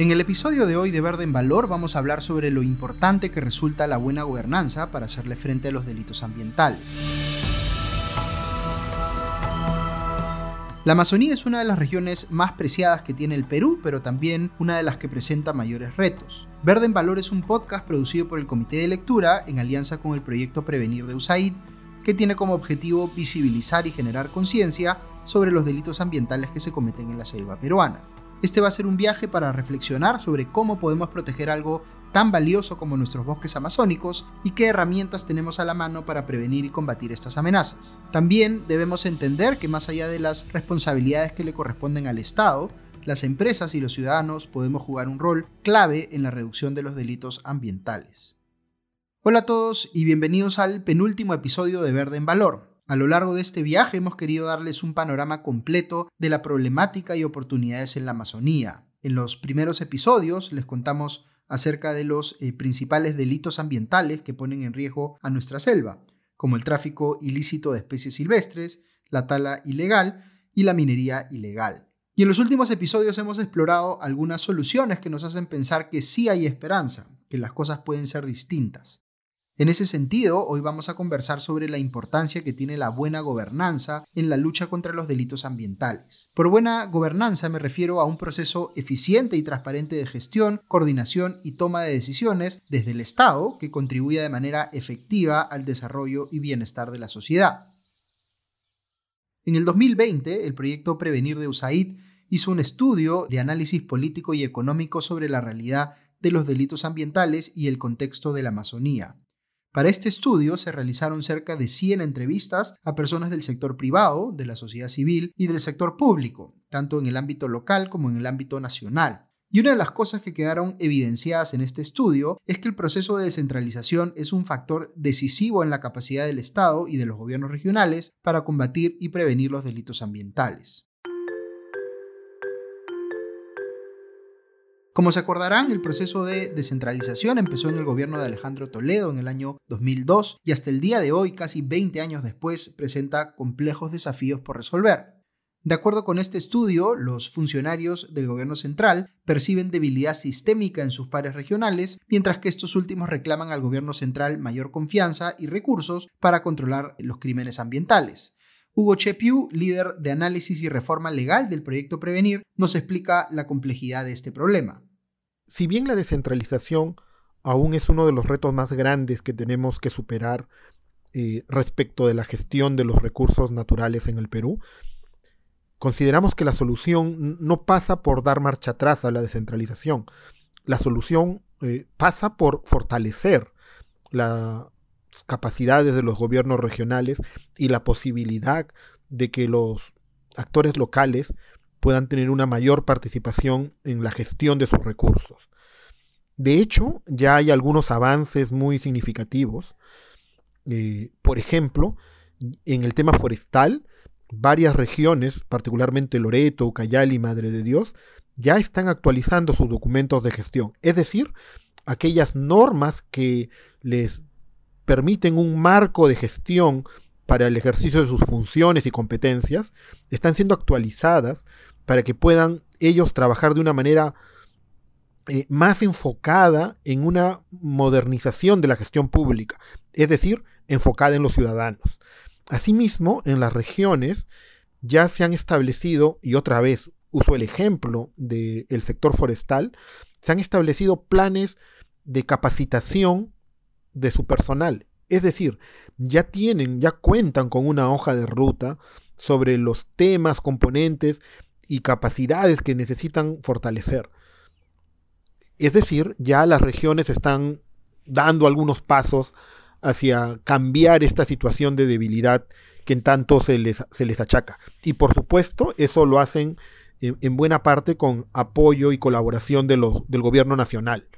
En el episodio de hoy de Verde en Valor vamos a hablar sobre lo importante que resulta la buena gobernanza para hacerle frente a los delitos ambientales. La Amazonía es una de las regiones más preciadas que tiene el Perú, pero también una de las que presenta mayores retos. Verde en Valor es un podcast producido por el Comité de Lectura en alianza con el proyecto Prevenir de USAID, que tiene como objetivo visibilizar y generar conciencia sobre los delitos ambientales que se cometen en la selva peruana. Este va a ser un viaje para reflexionar sobre cómo podemos proteger algo tan valioso como nuestros bosques amazónicos y qué herramientas tenemos a la mano para prevenir y combatir estas amenazas. También debemos entender que más allá de las responsabilidades que le corresponden al Estado, las empresas y los ciudadanos podemos jugar un rol clave en la reducción de los delitos ambientales. Hola a todos y bienvenidos al penúltimo episodio de Verde en Valor, a lo largo de este viaje hemos querido darles un panorama completo de la problemática y oportunidades en la Amazonía. En los primeros episodios les contamos acerca de los eh, principales delitos ambientales que ponen en riesgo a nuestra selva, como el tráfico ilícito de especies silvestres, la tala ilegal y la minería ilegal. Y en los últimos episodios hemos explorado algunas soluciones que nos hacen pensar que sí hay esperanza, que las cosas pueden ser distintas. En ese sentido, hoy vamos a conversar sobre la importancia que tiene la buena gobernanza en la lucha contra los delitos ambientales. Por buena gobernanza me refiero a un proceso eficiente y transparente de gestión, coordinación y toma de decisiones desde el Estado que contribuya de manera efectiva al desarrollo y bienestar de la sociedad. En el 2020, el proyecto Prevenir de USAID hizo un estudio de análisis político y económico sobre la realidad de los delitos ambientales y el contexto de la Amazonía. Para este estudio se realizaron cerca de 100 entrevistas a personas del sector privado, de la sociedad civil y del sector público, tanto en el ámbito local como en el ámbito nacional. Y una de las cosas que quedaron evidenciadas en este estudio es que el proceso de descentralización es un factor decisivo en la capacidad del Estado y de los gobiernos regionales para combatir y prevenir los delitos ambientales. Como se acordarán, el proceso de descentralización empezó en el gobierno de Alejandro Toledo en el año 2002 y hasta el día de hoy, casi 20 años después, presenta complejos desafíos por resolver. De acuerdo con este estudio, los funcionarios del gobierno central perciben debilidad sistémica en sus pares regionales, mientras que estos últimos reclaman al gobierno central mayor confianza y recursos para controlar los crímenes ambientales. Hugo Chepiu, líder de análisis y reforma legal del proyecto Prevenir, nos explica la complejidad de este problema. Si bien la descentralización aún es uno de los retos más grandes que tenemos que superar eh, respecto de la gestión de los recursos naturales en el Perú, consideramos que la solución no pasa por dar marcha atrás a la descentralización. La solución eh, pasa por fortalecer la capacidades de los gobiernos regionales y la posibilidad de que los actores locales puedan tener una mayor participación en la gestión de sus recursos. De hecho, ya hay algunos avances muy significativos. Eh, por ejemplo, en el tema forestal, varias regiones, particularmente Loreto, Ucayali y Madre de Dios, ya están actualizando sus documentos de gestión, es decir, aquellas normas que les permiten un marco de gestión para el ejercicio de sus funciones y competencias, están siendo actualizadas para que puedan ellos trabajar de una manera eh, más enfocada en una modernización de la gestión pública, es decir, enfocada en los ciudadanos. Asimismo, en las regiones ya se han establecido, y otra vez uso el ejemplo del sector forestal, se han establecido planes de capacitación de su personal. Es decir, ya tienen, ya cuentan con una hoja de ruta sobre los temas, componentes y capacidades que necesitan fortalecer. Es decir, ya las regiones están dando algunos pasos hacia cambiar esta situación de debilidad que en tanto se les, se les achaca. Y por supuesto, eso lo hacen en, en buena parte con apoyo y colaboración de del gobierno nacional.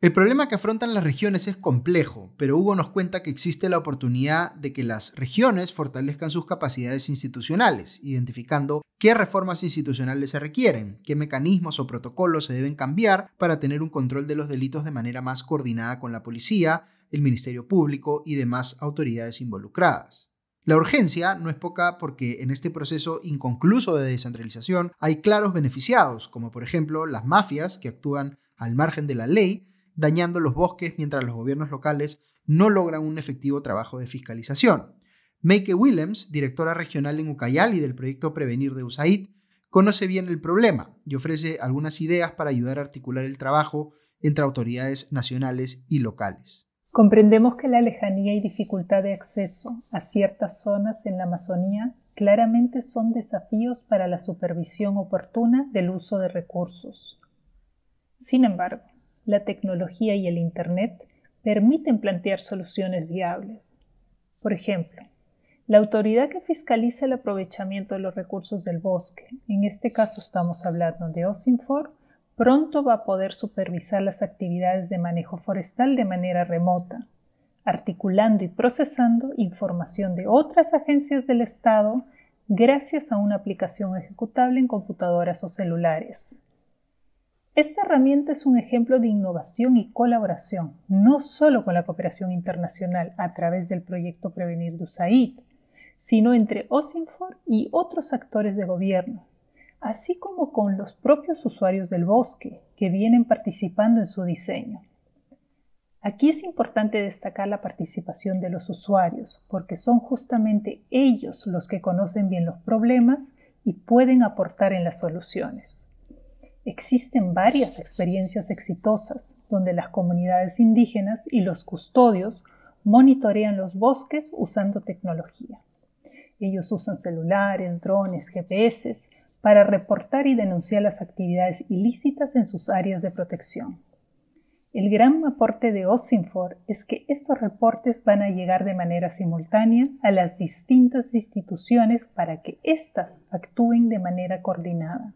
El problema que afrontan las regiones es complejo, pero Hugo nos cuenta que existe la oportunidad de que las regiones fortalezcan sus capacidades institucionales, identificando qué reformas institucionales se requieren, qué mecanismos o protocolos se deben cambiar para tener un control de los delitos de manera más coordinada con la policía, el Ministerio Público y demás autoridades involucradas. La urgencia no es poca porque en este proceso inconcluso de descentralización hay claros beneficiados, como por ejemplo las mafias que actúan al margen de la ley, dañando los bosques mientras los gobiernos locales no logran un efectivo trabajo de fiscalización. Meike Willems, directora regional en Ucayali del proyecto Prevenir de USAID, conoce bien el problema y ofrece algunas ideas para ayudar a articular el trabajo entre autoridades nacionales y locales. Comprendemos que la lejanía y dificultad de acceso a ciertas zonas en la Amazonía claramente son desafíos para la supervisión oportuna del uso de recursos. Sin embargo, la tecnología y el Internet permiten plantear soluciones viables. Por ejemplo, la autoridad que fiscaliza el aprovechamiento de los recursos del bosque, en este caso estamos hablando de OSINFOR, pronto va a poder supervisar las actividades de manejo forestal de manera remota, articulando y procesando información de otras agencias del Estado gracias a una aplicación ejecutable en computadoras o celulares. Esta herramienta es un ejemplo de innovación y colaboración, no solo con la cooperación internacional a través del proyecto Prevenir de USAID, sino entre OSINFOR y otros actores de gobierno, así como con los propios usuarios del bosque que vienen participando en su diseño. Aquí es importante destacar la participación de los usuarios, porque son justamente ellos los que conocen bien los problemas y pueden aportar en las soluciones. Existen varias experiencias exitosas donde las comunidades indígenas y los custodios monitorean los bosques usando tecnología. Ellos usan celulares, drones, GPS para reportar y denunciar las actividades ilícitas en sus áreas de protección. El gran aporte de OSINFOR es que estos reportes van a llegar de manera simultánea a las distintas instituciones para que éstas actúen de manera coordinada.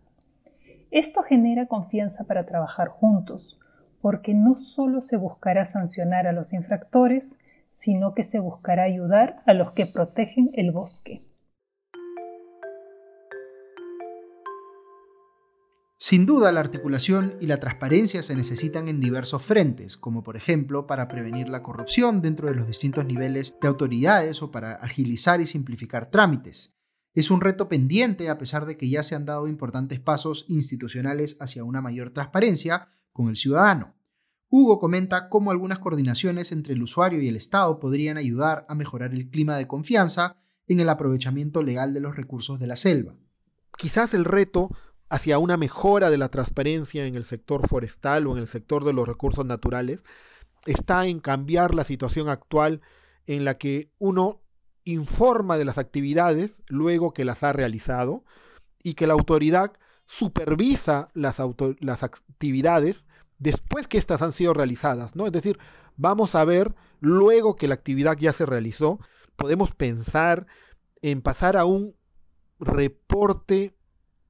Esto genera confianza para trabajar juntos, porque no solo se buscará sancionar a los infractores, sino que se buscará ayudar a los que protegen el bosque. Sin duda, la articulación y la transparencia se necesitan en diversos frentes, como por ejemplo para prevenir la corrupción dentro de los distintos niveles de autoridades o para agilizar y simplificar trámites. Es un reto pendiente a pesar de que ya se han dado importantes pasos institucionales hacia una mayor transparencia con el ciudadano. Hugo comenta cómo algunas coordinaciones entre el usuario y el Estado podrían ayudar a mejorar el clima de confianza en el aprovechamiento legal de los recursos de la selva. Quizás el reto hacia una mejora de la transparencia en el sector forestal o en el sector de los recursos naturales está en cambiar la situación actual en la que uno informa de las actividades luego que las ha realizado y que la autoridad supervisa las, las actividades después que éstas han sido realizadas, ¿no? Es decir, vamos a ver luego que la actividad ya se realizó, podemos pensar en pasar a un reporte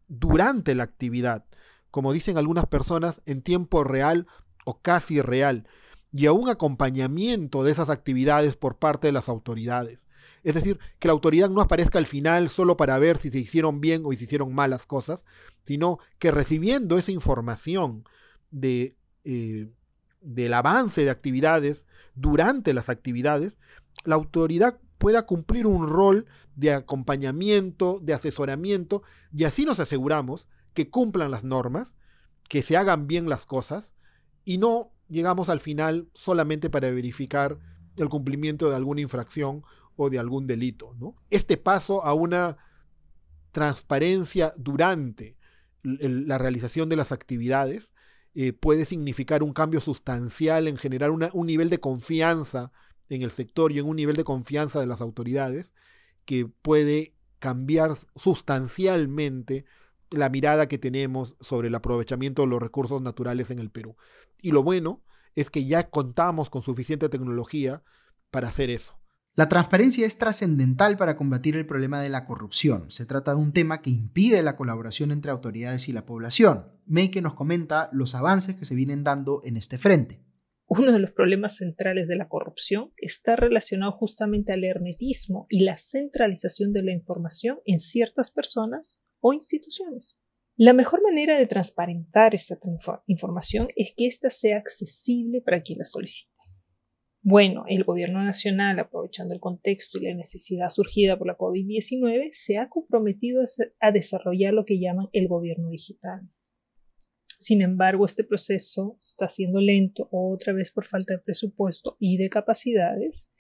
durante la actividad, como dicen algunas personas, en tiempo real o casi real, y a un acompañamiento de esas actividades por parte de las autoridades. Es decir, que la autoridad no aparezca al final solo para ver si se hicieron bien o si se hicieron malas cosas, sino que recibiendo esa información de, eh, del avance de actividades durante las actividades, la autoridad pueda cumplir un rol de acompañamiento, de asesoramiento, y así nos aseguramos que cumplan las normas, que se hagan bien las cosas, y no llegamos al final solamente para verificar el cumplimiento de alguna infracción o de algún delito. ¿no? Este paso a una transparencia durante la realización de las actividades eh, puede significar un cambio sustancial en generar un nivel de confianza en el sector y en un nivel de confianza de las autoridades que puede cambiar sustancialmente la mirada que tenemos sobre el aprovechamiento de los recursos naturales en el Perú. Y lo bueno es que ya contamos con suficiente tecnología para hacer eso. La transparencia es trascendental para combatir el problema de la corrupción. Se trata de un tema que impide la colaboración entre autoridades y la población. Meike nos comenta los avances que se vienen dando en este frente uno de los problemas centrales de la corrupción está relacionado justamente al hermetismo y la centralización de la información en ciertas personas o instituciones. La mejor manera de transparentar esta información es que ésta sea accesible para quien la solicite. Bueno, el gobierno nacional, aprovechando el contexto y la necesidad surgida por la COVID-19, se ha comprometido a desarrollar lo que llaman el gobierno digital. Sin embargo, este proceso está siendo lento, otra vez por falta de presupuesto y de capacidades,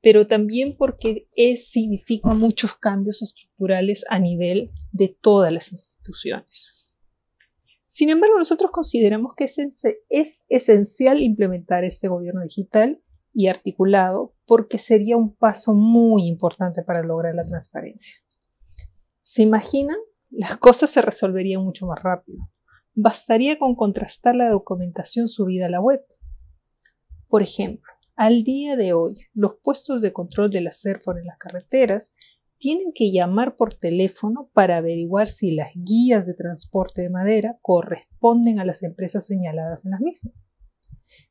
pero también porque es, significa muchos cambios estructurales a nivel de todas las instituciones. Sin embargo, nosotros consideramos que es, es esencial implementar este gobierno digital y articulado porque sería un paso muy importante para lograr la transparencia. ¿Se imaginan? Las cosas se resolverían mucho más rápido. Bastaría con contrastar la documentación subida a la web. Por ejemplo, al día de hoy, los puestos de control de la CERFOR en las carreteras tienen que llamar por teléfono para averiguar si las guías de transporte de madera corresponden a las empresas señaladas en las mismas.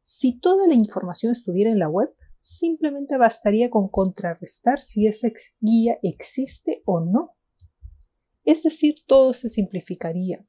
Si toda la información estuviera en la web, simplemente bastaría con contrarrestar si esa guía existe o no. Es decir, todo se simplificaría.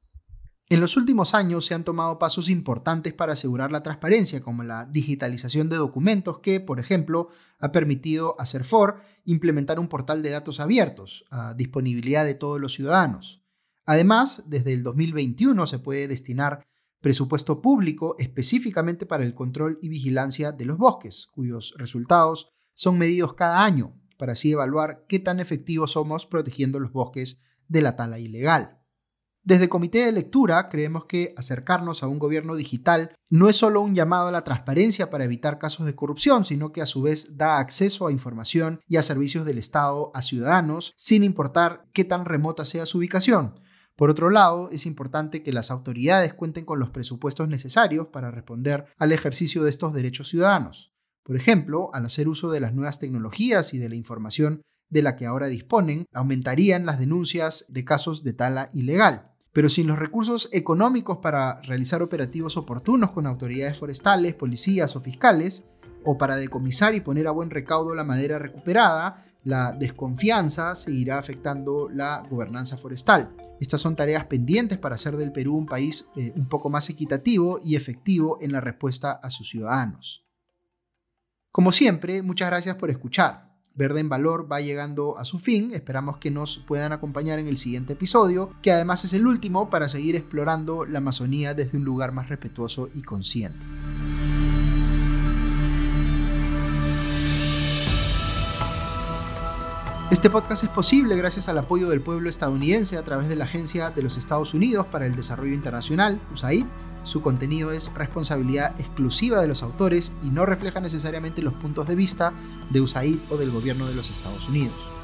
En los últimos años se han tomado pasos importantes para asegurar la transparencia, como la digitalización de documentos que, por ejemplo, ha permitido a CERFOR implementar un portal de datos abiertos a disponibilidad de todos los ciudadanos. Además, desde el 2021 se puede destinar presupuesto público específicamente para el control y vigilancia de los bosques, cuyos resultados son medidos cada año, para así evaluar qué tan efectivos somos protegiendo los bosques de la tala ilegal. Desde Comité de Lectura creemos que acercarnos a un gobierno digital no es solo un llamado a la transparencia para evitar casos de corrupción, sino que a su vez da acceso a información y a servicios del Estado a ciudadanos sin importar qué tan remota sea su ubicación. Por otro lado, es importante que las autoridades cuenten con los presupuestos necesarios para responder al ejercicio de estos derechos ciudadanos. Por ejemplo, al hacer uso de las nuevas tecnologías y de la información de la que ahora disponen, aumentarían las denuncias de casos de tala ilegal. Pero sin los recursos económicos para realizar operativos oportunos con autoridades forestales, policías o fiscales, o para decomisar y poner a buen recaudo la madera recuperada, la desconfianza seguirá afectando la gobernanza forestal. Estas son tareas pendientes para hacer del Perú un país eh, un poco más equitativo y efectivo en la respuesta a sus ciudadanos. Como siempre, muchas gracias por escuchar. Verde en Valor va llegando a su fin, esperamos que nos puedan acompañar en el siguiente episodio, que además es el último para seguir explorando la Amazonía desde un lugar más respetuoso y consciente. Este podcast es posible gracias al apoyo del pueblo estadounidense a través de la Agencia de los Estados Unidos para el Desarrollo Internacional, USAID. Su contenido es responsabilidad exclusiva de los autores y no refleja necesariamente los puntos de vista de USAID o del gobierno de los Estados Unidos.